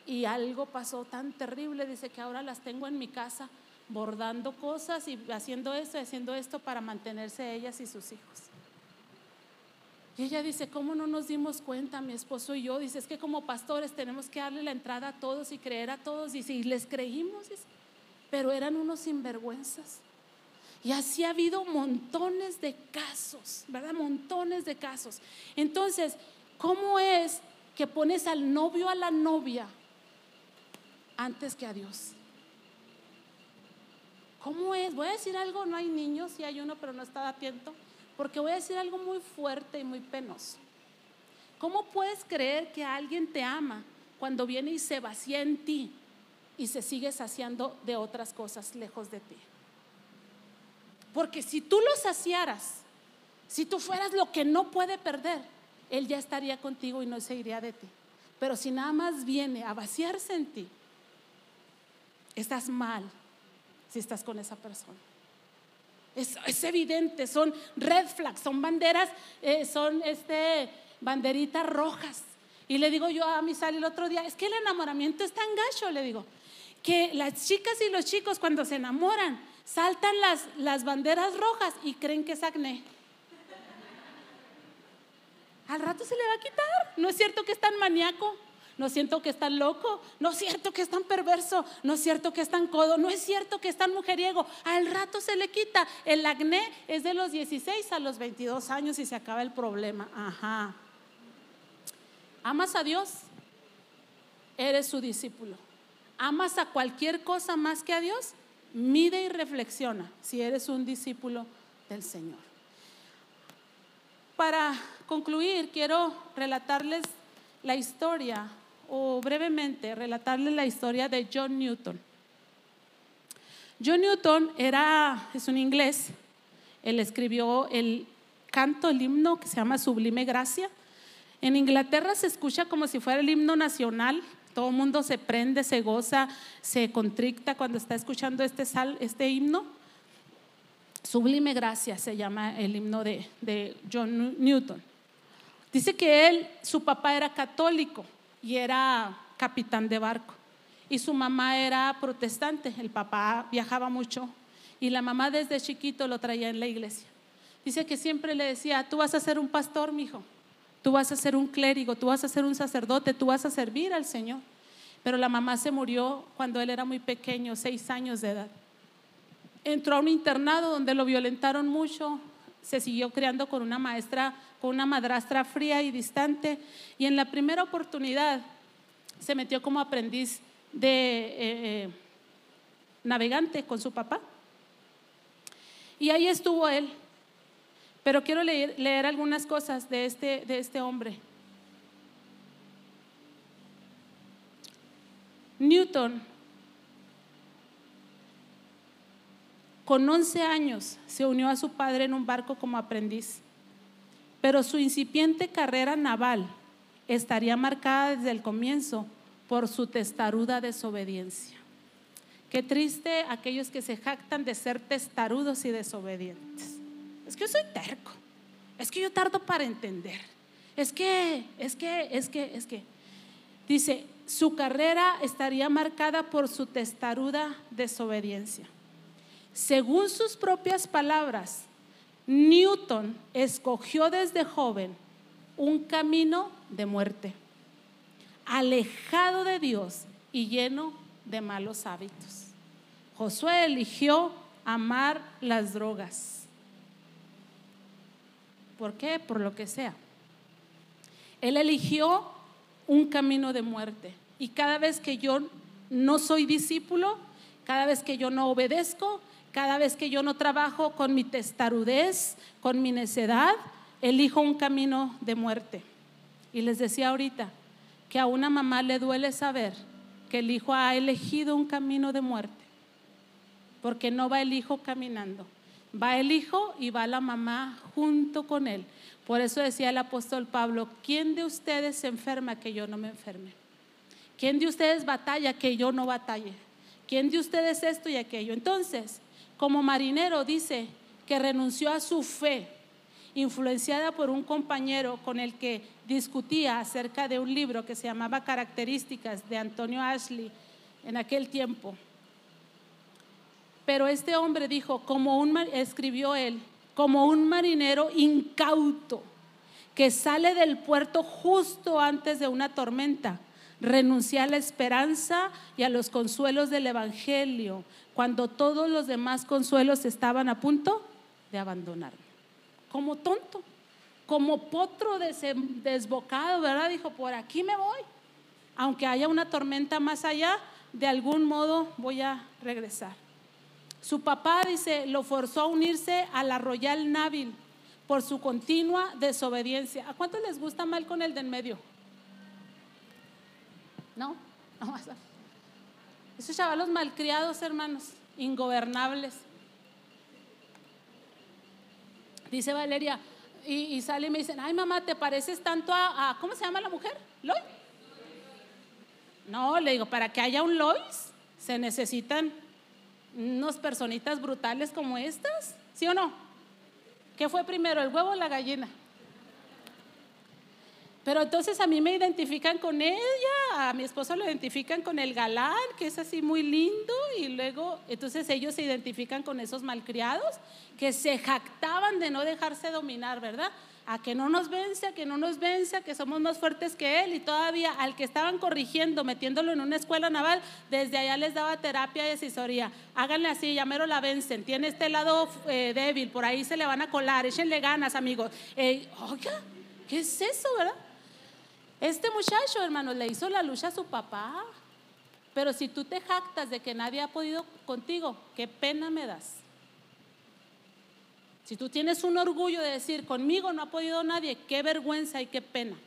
Y algo pasó tan terrible, dice que ahora las tengo en mi casa bordando cosas y haciendo esto y haciendo esto para mantenerse ellas y sus hijos. Y ella dice, ¿cómo no nos dimos cuenta, mi esposo y yo? Dice, es que como pastores tenemos que darle la entrada a todos y creer a todos. Dice, y les creímos, pero eran unos sinvergüenzas. Y así ha habido montones de casos, ¿verdad? Montones de casos. Entonces, ¿cómo es que pones al novio a la novia antes que a Dios? ¿Cómo es? Voy a decir algo, no hay niños, sí hay uno, pero no está atento, porque voy a decir algo muy fuerte y muy penoso. ¿Cómo puedes creer que alguien te ama cuando viene y se vacía en ti y se sigue saciando de otras cosas lejos de ti. Porque si tú lo saciaras, si tú fueras lo que no puede perder, Él ya estaría contigo y no se iría de ti. Pero si nada más viene a vaciarse en ti, estás mal si estás con esa persona. Es, evidente, son red flags, son banderas, eh, son este, banderitas rojas. Y le digo yo a mi sal el otro día, es que el enamoramiento es tan gacho, le digo, que las chicas y los chicos cuando se enamoran saltan las, las banderas rojas y creen que es acné. Al rato se le va a quitar. ¿No es cierto que es tan maníaco? No es cierto que es tan loco, no es cierto que es tan perverso, no es cierto que es tan codo, no es cierto que es tan mujeriego. Al rato se le quita. El acné es de los 16 a los 22 años y se acaba el problema. Ajá. ¿Amas a Dios? Eres su discípulo. ¿Amas a cualquier cosa más que a Dios? Mide y reflexiona si eres un discípulo del Señor. Para concluir, quiero relatarles la historia o brevemente relatarles la historia de John Newton. John Newton era, es un inglés, él escribió el canto, el himno que se llama Sublime Gracia. En Inglaterra se escucha como si fuera el himno nacional, todo el mundo se prende, se goza, se contricta cuando está escuchando este, sal, este himno. Sublime Gracia se llama el himno de, de John Newton. Dice que él, su papá era católico y era capitán de barco. Y su mamá era protestante, el papá viajaba mucho y la mamá desde chiquito lo traía en la iglesia. Dice que siempre le decía, tú vas a ser un pastor, mi hijo, tú vas a ser un clérigo, tú vas a ser un sacerdote, tú vas a servir al Señor. Pero la mamá se murió cuando él era muy pequeño, seis años de edad. Entró a un internado donde lo violentaron mucho, se siguió criando con una maestra, con una madrastra fría y distante. Y en la primera oportunidad se metió como aprendiz de eh, eh, navegante con su papá. Y ahí estuvo él. Pero quiero leer, algunas cosas de este, de este hombre. Newton Con 11 años se unió a su padre en un barco como aprendiz, pero su incipiente carrera naval estaría marcada desde el comienzo por su testaruda desobediencia. Qué triste aquellos que se jactan de ser testarudos y desobedientes. Es que yo soy terco, es que yo tardo para entender, es que, es que, es que, es que. Dice, su carrera estaría marcada por su testaruda desobediencia. Según sus propias palabras, Newton escogió desde joven un camino de muerte, alejado de Dios y lleno de malos hábitos. Josué eligió amar las drogas. ¿Por qué? Por lo que sea. Él eligió un camino de muerte. Y cada vez que yo no soy discípulo, cada vez que yo no obedezco, cada vez que yo no trabajo con mi testarudez, con mi necedad, elijo un camino de muerte. Y les decía ahorita que a una mamá le duele saber que el hijo ha elegido un camino de muerte, porque no va el hijo caminando, va el hijo y va la mamá junto con él. Por eso decía el apóstol Pablo, ¿quién de ustedes se enferma que yo no me enferme? ¿Quién de ustedes batalla que yo no batalle? ¿Quién de ustedes esto y aquello? Entonces, como marinero dice que renunció a su fe, influenciada por un compañero con el que discutía acerca de un libro que se llamaba Características de Antonio Ashley en aquel tiempo. Pero este hombre dijo, como un escribió él, como un marinero incauto que sale del puerto justo antes de una tormenta, renuncié a la esperanza y a los consuelos del evangelio, cuando todos los demás consuelos estaban a punto de abandonarme. Como tonto, como potro desbocado, ¿verdad? Dijo, por aquí me voy. Aunque haya una tormenta más allá, de algún modo voy a regresar. Su papá, dice, lo forzó a unirse a la Royal Navy por su continua desobediencia. ¿A cuántos les gusta mal con el del medio? ¿No? No Esos chavalos malcriados, hermanos, ingobernables. Dice Valeria, y, sale y me dicen, ay mamá, ¿te pareces tanto a, ¿cómo se llama la mujer? ¿Lois? No, le digo, para que haya un Lois se necesitan unas personitas brutales como estas, ¿sí o no? ¿Qué fue primero, el huevo o la gallina? Pero entonces a mí me identifican con ella, a mi esposo lo identifican con el galán, que es así muy lindo, y luego entonces ellos se identifican con esos malcriados que se jactaban de no dejarse dominar, ¿verdad? A que no nos vence, a que no nos vence, a que somos más fuertes que él, y todavía al que estaban corrigiendo, metiéndolo en una escuela naval, desde allá les daba terapia y asesoría. Háganle así, ya la vencen, tiene este lado eh, débil, por ahí se le van a colar, échenle ganas, amigos. Oiga, ¿qué es eso, verdad? Este muchacho, hermano, le hizo la lucha a su papá. Pero si tú te jactas de que nadie ha podido contigo, qué pena me das. Si tú tienes un orgullo de decir, conmigo no ha podido nadie, qué vergüenza y qué pena.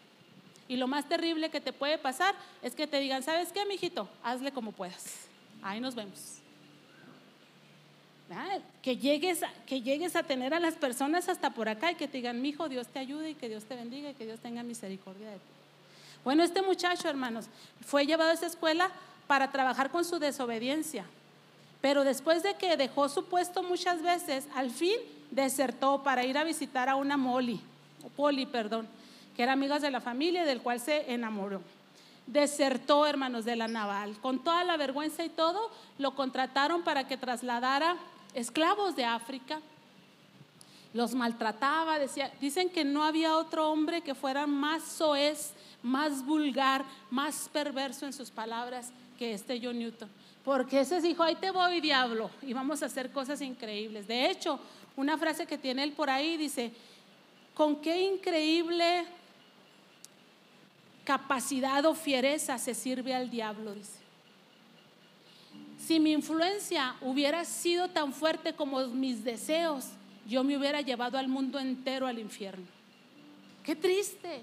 Y lo más terrible que te puede pasar es que te digan, ¿sabes qué, mijito? Hazle como puedas. Ahí nos vemos. Que llegues, a, que llegues a tener a las personas hasta por acá y que te digan, mijo, Dios te ayude y que Dios te bendiga y que Dios tenga misericordia de ti. Bueno, este muchacho, hermanos, fue llevado a esa escuela para trabajar con su desobediencia. Pero después de que dejó su puesto muchas veces, al fin desertó para ir a visitar a una Molly, o Poli, perdón, que era amiga de la familia del cual se enamoró. Desertó, hermanos, de la naval. Con toda la vergüenza y todo, lo contrataron para que trasladara esclavos de África. Los maltrataba, decía, dicen que no había otro hombre que fuera más soez más vulgar, más perverso en sus palabras que este John Newton. Porque ese dijo, ahí te voy diablo, y vamos a hacer cosas increíbles. De hecho, una frase que tiene él por ahí dice, con qué increíble capacidad o fiereza se sirve al diablo, dice. Si mi influencia hubiera sido tan fuerte como mis deseos, yo me hubiera llevado al mundo entero al infierno. Qué triste.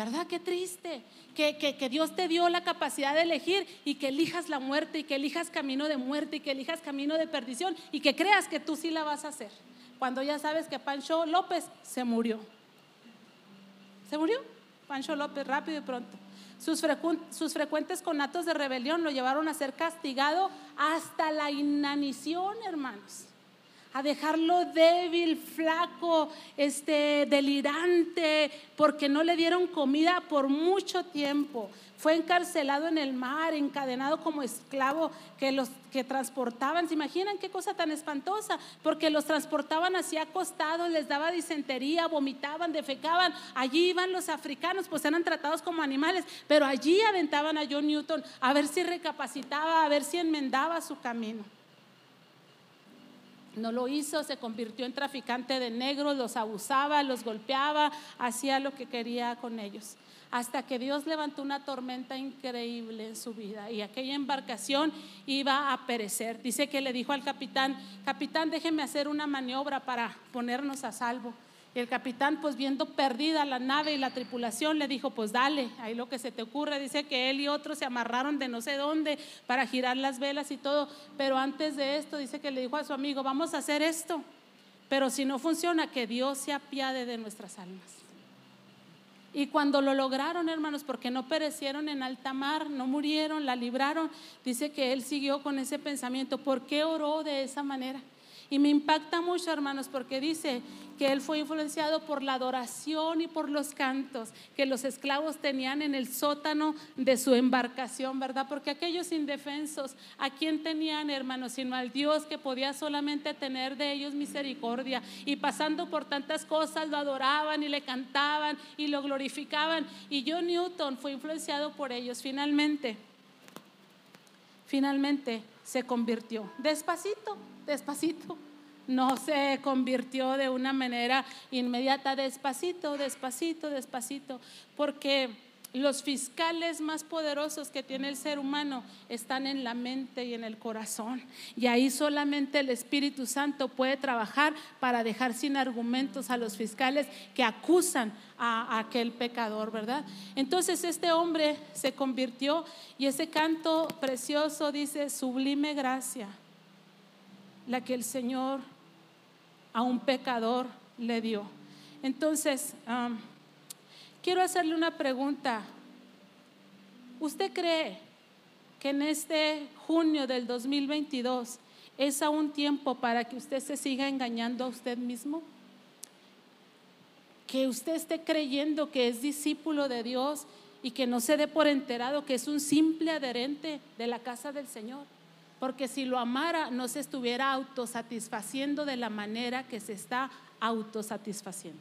¿Verdad? Qué triste. Que, que, Dios te dio la capacidad de elegir y que elijas la muerte y que elijas camino de muerte y que elijas camino de perdición y que creas que tú sí la vas a hacer. Cuando ya sabes que Pancho López se murió. ¿Se murió? Pancho López, rápido y pronto. Sus, sus, frecuentes conatos de rebelión lo llevaron a ser castigado hasta la inanición, hermanos a dejarlo débil, flaco, este, delirante, porque no le dieron comida por mucho tiempo. Fue encarcelado en el mar, encadenado como esclavo que los que transportaban. ¿Se imaginan qué cosa tan espantosa? Porque los transportaban así acostados, les daba disentería, vomitaban, defecaban. Allí iban los africanos, pues eran tratados como animales, pero allí aventaban a John Newton a ver si recapacitaba, a ver si enmendaba su camino. No lo hizo, se convirtió en traficante de negros, los abusaba, los golpeaba, hacía lo que quería con ellos. Hasta que Dios levantó una tormenta increíble en su vida y aquella embarcación iba a perecer. Dice que le dijo al capitán, capitán, déjeme hacer una maniobra para ponernos a salvo. Y el capitán, pues viendo perdida la nave y la tripulación, le dijo, pues dale, ahí lo que se te ocurre. Dice que él y otros se amarraron de no sé dónde para girar las velas y todo. Pero antes de esto, dice que le dijo a su amigo, vamos a hacer esto. Pero si no funciona, que Dios se apiade de nuestras almas. Y cuando lo lograron, hermanos, porque no perecieron en alta mar, no murieron, la libraron, dice que él siguió con ese pensamiento. ¿Por qué oró de esa manera? Y me impacta mucho, hermanos, porque dice que él fue influenciado por la adoración y por los cantos que los esclavos tenían en el sótano de su embarcación, ¿verdad? Porque aquellos indefensos, ¿a quién tenían, hermanos? Sino al Dios que podía solamente tener de ellos misericordia. Y pasando por tantas cosas, lo adoraban y le cantaban y lo glorificaban. Y John Newton fue influenciado por ellos. Finalmente, finalmente se convirtió. Despacito, despacito. No se convirtió de una manera inmediata, despacito, despacito, despacito, porque los fiscales más poderosos que tiene el ser humano están en la mente y en el corazón. Y ahí solamente el Espíritu Santo puede trabajar para dejar sin argumentos a los fiscales que acusan a, aquel pecador, ¿verdad? Entonces este hombre se convirtió y ese canto precioso dice, sublime gracia, la que el Señor a un pecador le dio. Entonces, Quiero hacerle una pregunta. ¿Usted cree que en este junio del 2022 es aún tiempo para que usted se siga engañando a usted mismo? Que usted esté creyendo que es discípulo de Dios y que no se dé por enterado que es un simple adherente de la casa del Señor. Porque si lo amara, no se estuviera autosatisfaciendo de la manera que se está autosatisfaciendo.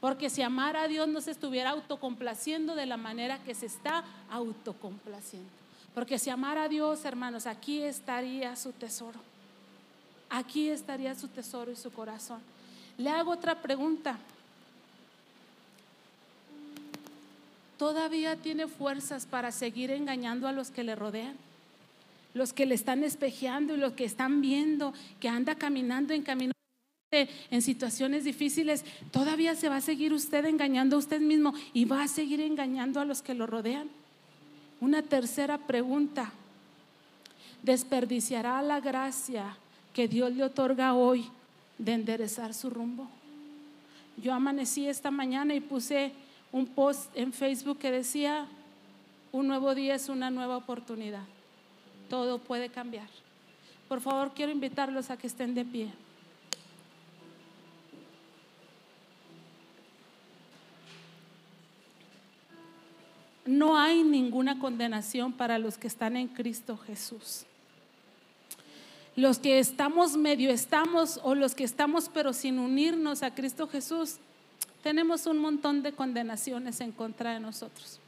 Porque si amara a Dios no se estuviera autocomplaciendo de la manera que se está autocomplaciendo. Porque si amara a Dios, hermanos, aquí estaría su tesoro. Aquí estaría su tesoro y su corazón. Le hago otra pregunta. ¿Todavía tiene fuerzas para seguir engañando a los que le rodean? Los que le están espejeando y los que están viendo que anda caminando en camino en situaciones difíciles, todavía se va a seguir usted engañando a usted mismo y va a seguir engañando a los que lo rodean. Una tercera pregunta, ¿desperdiciará la gracia que Dios le otorga hoy de enderezar su rumbo? Yo amanecí esta mañana y puse un post en Facebook que decía, un nuevo día es una nueva oportunidad. Todo puede cambiar. Por favor, quiero invitarlos a que estén de pie. no hay ninguna condenación para los que están en Cristo Jesús. Los que estamos medio estamos o los que estamos pero sin unirnos a Cristo Jesús, tenemos un montón de condenaciones en contra de nosotros.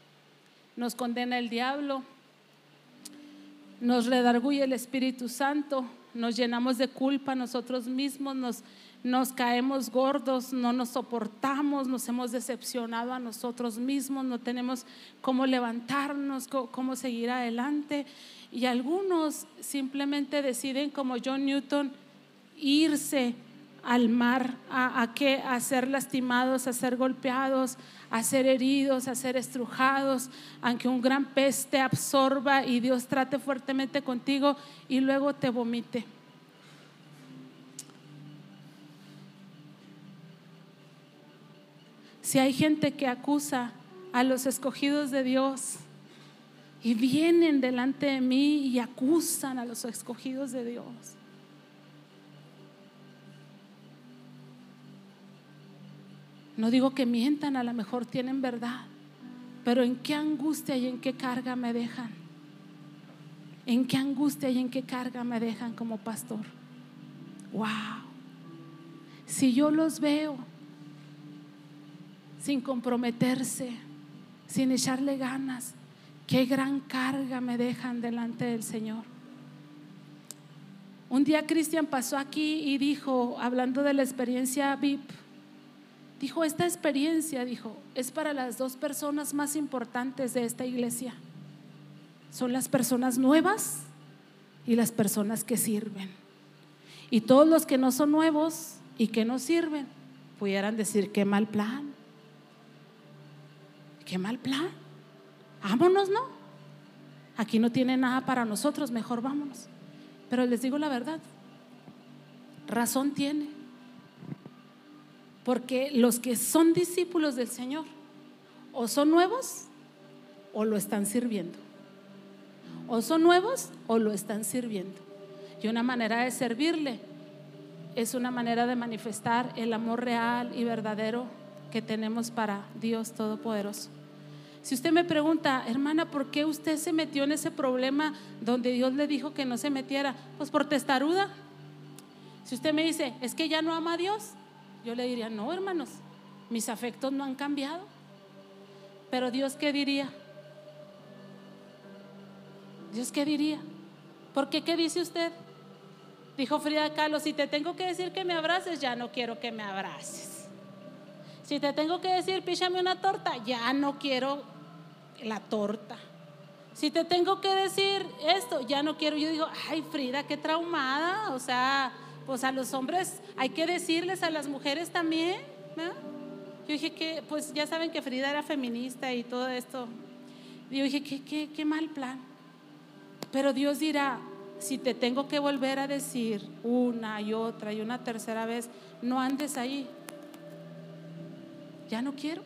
Nos condena el diablo, nos redarguye el Espíritu Santo, nos llenamos de culpa nosotros mismos, nos nos caemos gordos, no nos soportamos, nos hemos decepcionado a nosotros mismos, no tenemos cómo levantarnos, cómo seguir adelante. Y algunos simplemente deciden, como John Newton, irse al mar, a, a, a ser lastimados, a ser golpeados, a ser heridos, a ser estrujados, aunque un gran pez te absorba y Dios trate fuertemente contigo y luego te vomite. Si hay gente que acusa a los escogidos de Dios y vienen delante de mí y acusan a los escogidos de Dios. No digo que mientan, a lo mejor tienen verdad, pero en qué angustia y en qué carga me dejan. En qué angustia y en qué carga me dejan como pastor. Wow. Si yo los veo sin comprometerse, sin echarle ganas. Qué gran carga me dejan delante del Señor. Un día Cristian pasó aquí y dijo, hablando de la experiencia VIP, dijo, esta experiencia, dijo, es para las dos personas más importantes de esta iglesia. Son las personas nuevas y las personas que sirven. Y todos los que no son nuevos y que no sirven, pudieran decir, qué mal plan. Qué mal plan. Vámonos, ¿no? Aquí no tiene nada para nosotros, mejor vámonos. Pero les digo la verdad, razón tiene. Porque los que son discípulos del Señor o son nuevos o lo están sirviendo. O son nuevos o lo están sirviendo. Y una manera de servirle es una manera de manifestar el amor real y verdadero que tenemos para Dios Todopoderoso. Si usted me pregunta, hermana, ¿por qué usted se metió en ese problema donde Dios le dijo que no se metiera? Pues por testaruda. Si usted me dice, es que ya no ama a Dios, yo le diría, no, hermanos, mis afectos no han cambiado. Pero Dios, ¿qué diría? Dios, ¿qué diría? ¿Por qué qué dice usted? Dijo Frida Kahlo, si te tengo que decir que me abraces, ya no quiero que me abraces. Si te tengo que decir, píchame una torta, ya no quiero la torta. Si te tengo que decir esto, ya no quiero. Yo digo, ay, Frida, qué traumada. O sea, pues a los hombres hay que decirles, a las mujeres también. Yo dije que, pues ya saben que Frida era feminista y todo esto. Yo dije, qué, qué, qué mal plan. Pero Dios dirá, si te tengo que volver a decir una y otra y una tercera vez, no andes ahí. Ya no quiero.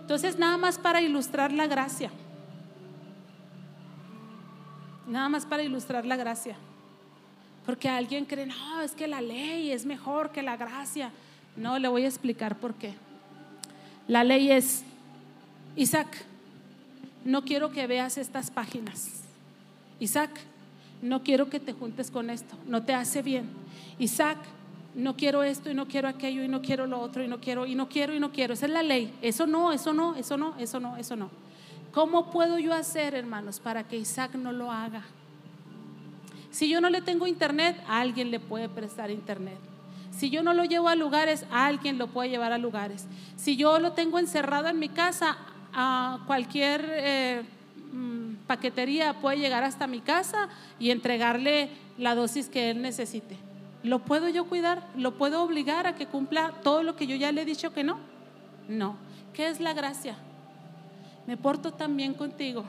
Entonces, nada más para ilustrar la gracia. Nada más para ilustrar la gracia. Porque alguien cree, no, es que la ley es mejor que la gracia. No, le voy a explicar por qué. La ley es, Isaac, no quiero que veas estas páginas. Isaac, no quiero que te juntes con esto, no te hace bien. Isaac, no quiero esto y no quiero aquello y no quiero lo otro y no quiero y no quiero y no quiero. Esa es la ley. Eso no, eso no, eso no, eso no, eso no. ¿Cómo puedo yo hacer, hermanos, para que Isaac no lo haga? Si yo no le tengo internet, alguien le puede prestar internet. Si yo no lo llevo a lugares, alguien lo puede llevar a lugares. Si yo lo tengo encerrado en mi casa, a cualquier eh, mm, paquetería puede llegar hasta mi casa y entregarle la dosis que él necesite. ¿Lo puedo yo cuidar? ¿Lo puedo obligar a que cumpla todo lo que yo ya le he dicho que no? No. ¿Qué es la gracia? Me porto tan bien contigo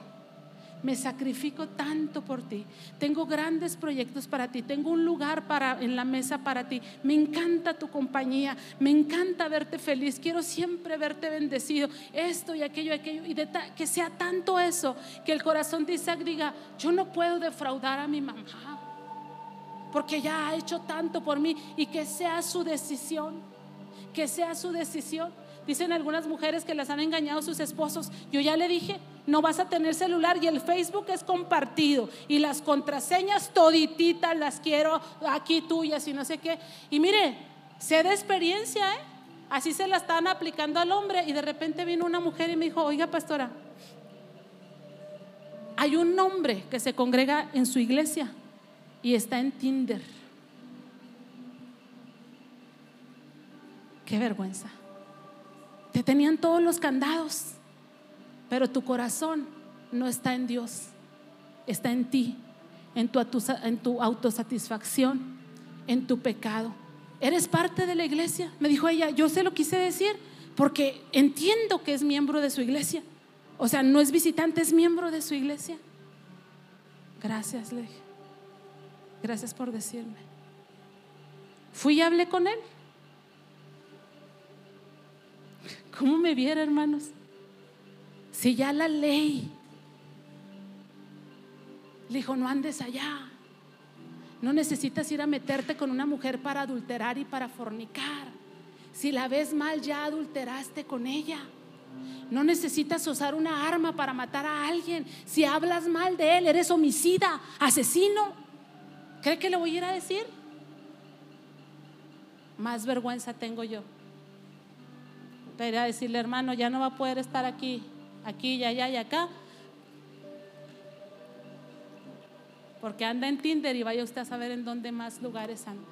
me sacrifico tanto por ti. Tengo grandes proyectos para ti. Tengo un lugar para, en la mesa para ti. Me encanta tu compañía. Me encanta verte feliz. Quiero siempre verte bendecido. Esto y aquello y aquello. Y que sea tanto eso que el corazón de Isaac diga, yo no puedo defraudar a mi mamá. Porque ya ha hecho tanto por mí. Y que sea su decisión. Que sea su decisión. Dicen algunas mujeres que las han engañado sus esposos. Yo ya le dije, no vas a tener celular y el Facebook es compartido y las contraseñas todititas las quiero aquí tuyas y no sé qué. Y mire, sé de experiencia, ¿eh? Así se la están aplicando al hombre y de repente vino una mujer y me dijo, oiga pastora, hay un hombre que se congrega en su iglesia y está en Tinder. Qué vergüenza. Te tenían todos los candados, pero tu corazón no está en Dios, está en ti, en tu, en autosatisfacción, en tu pecado. ¿Eres parte de la iglesia? Me dijo ella, yo se lo quise decir porque entiendo que es miembro de su iglesia. O sea, no es visitante, es miembro de su iglesia. Gracias, le. Gracias por decirme. Fui y hablé con él. ¿Cómo me viera, hermanos? Si ya la ley le dijo, no andes allá. No necesitas ir a meterte con una mujer para adulterar y para fornicar. Si la ves mal, ya adulteraste con ella. No necesitas usar una arma para matar a alguien. Si hablas mal de él, eres homicida, asesino. ¿Cree que le voy a ir a decir? Más vergüenza tengo yo a decirle, hermano, ya no va a poder estar aquí, aquí y allá y acá. Porque anda en Tinder y vaya usted a saber en dónde más lugares anda.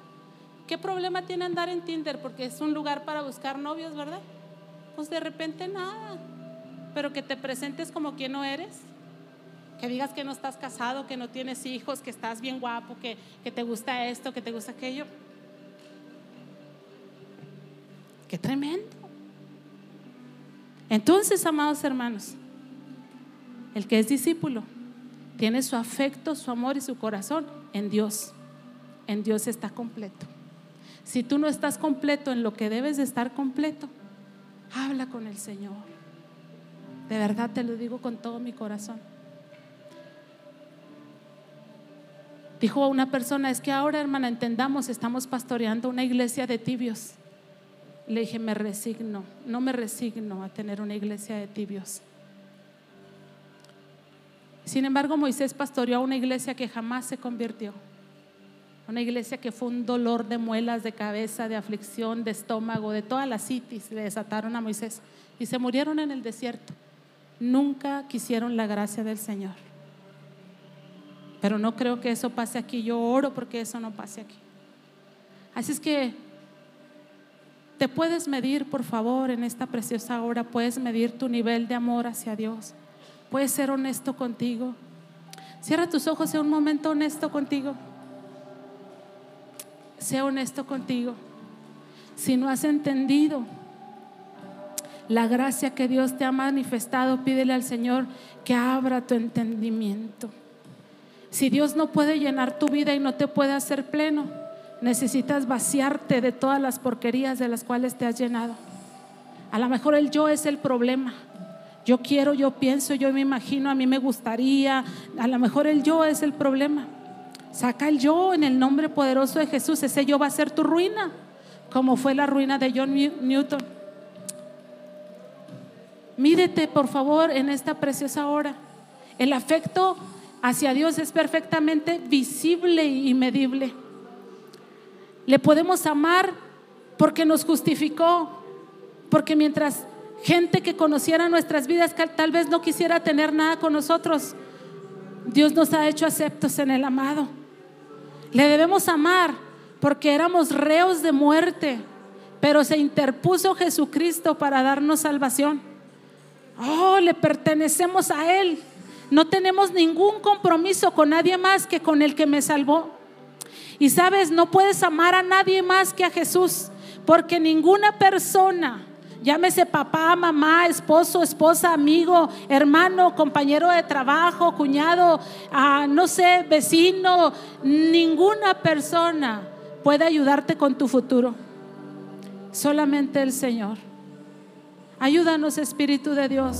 ¿Qué problema tiene andar en Tinder? Porque es un lugar para buscar novios, ¿verdad? Pues de repente nada. Pero que te presentes como quien no eres. Que digas que no estás casado, que no tienes hijos, que estás bien guapo, que, que te gusta esto, que te gusta aquello. Qué tremendo. Entonces, amados hermanos, el que es discípulo tiene su afecto, su amor y su corazón en Dios. En Dios está completo. Si tú no estás completo en lo que debes de estar completo, habla con el Señor. De verdad te lo digo con todo mi corazón. Dijo una persona, es que ahora hermana entendamos, estamos pastoreando una iglesia de tibios. Le dije, me resigno, no me resigno a tener una iglesia de tibios. Sin embargo, Moisés pastoreó a una iglesia que jamás se convirtió. Una iglesia que fue un dolor de muelas, de cabeza, de aflicción, de estómago, de todas las citis. Le desataron a Moisés y se murieron en el desierto. Nunca quisieron la gracia del Señor. Pero no creo que eso pase aquí. Yo oro porque eso no pase aquí. Así es que te puedes medir, por favor, en esta preciosa hora, puedes medir tu nivel de amor hacia Dios. Puedes ser honesto contigo. Cierra tus ojos, sea un momento honesto contigo. Sea honesto contigo. Si no has entendido la gracia que Dios te ha manifestado, pídele al Señor que abra tu entendimiento. Si Dios no puede llenar tu vida y no te puede hacer pleno, necesitas vaciarte de todas las porquerías de las cuales te has llenado. A lo mejor el yo es el problema. Yo quiero, yo pienso, yo me imagino, a mí me gustaría. A lo mejor el yo es el problema. Saca el yo en el nombre poderoso de Jesús. Ese yo va a ser tu ruina, como fue la ruina de John Newton. Mídete, por favor, en esta preciosa hora. El afecto hacia Dios es perfectamente visible y medible. Le podemos amar porque nos justificó, porque mientras gente que conociera nuestras vidas tal vez no quisiera tener nada con nosotros, Dios nos ha hecho aceptos en el amado. Le debemos amar porque éramos reos de muerte, pero se interpuso Jesucristo para darnos salvación. Oh, le pertenecemos a Él. No tenemos ningún compromiso con nadie más que con el que me salvó. Y sabes, no puedes amar a nadie más que a Jesús, porque ninguna persona, llámese papá, mamá, esposo, esposa, amigo, hermano, compañero de trabajo, cuñado, ah, no sé, vecino, ninguna persona puede ayudarte con tu futuro. Solamente el Señor. Ayúdanos, Espíritu de Dios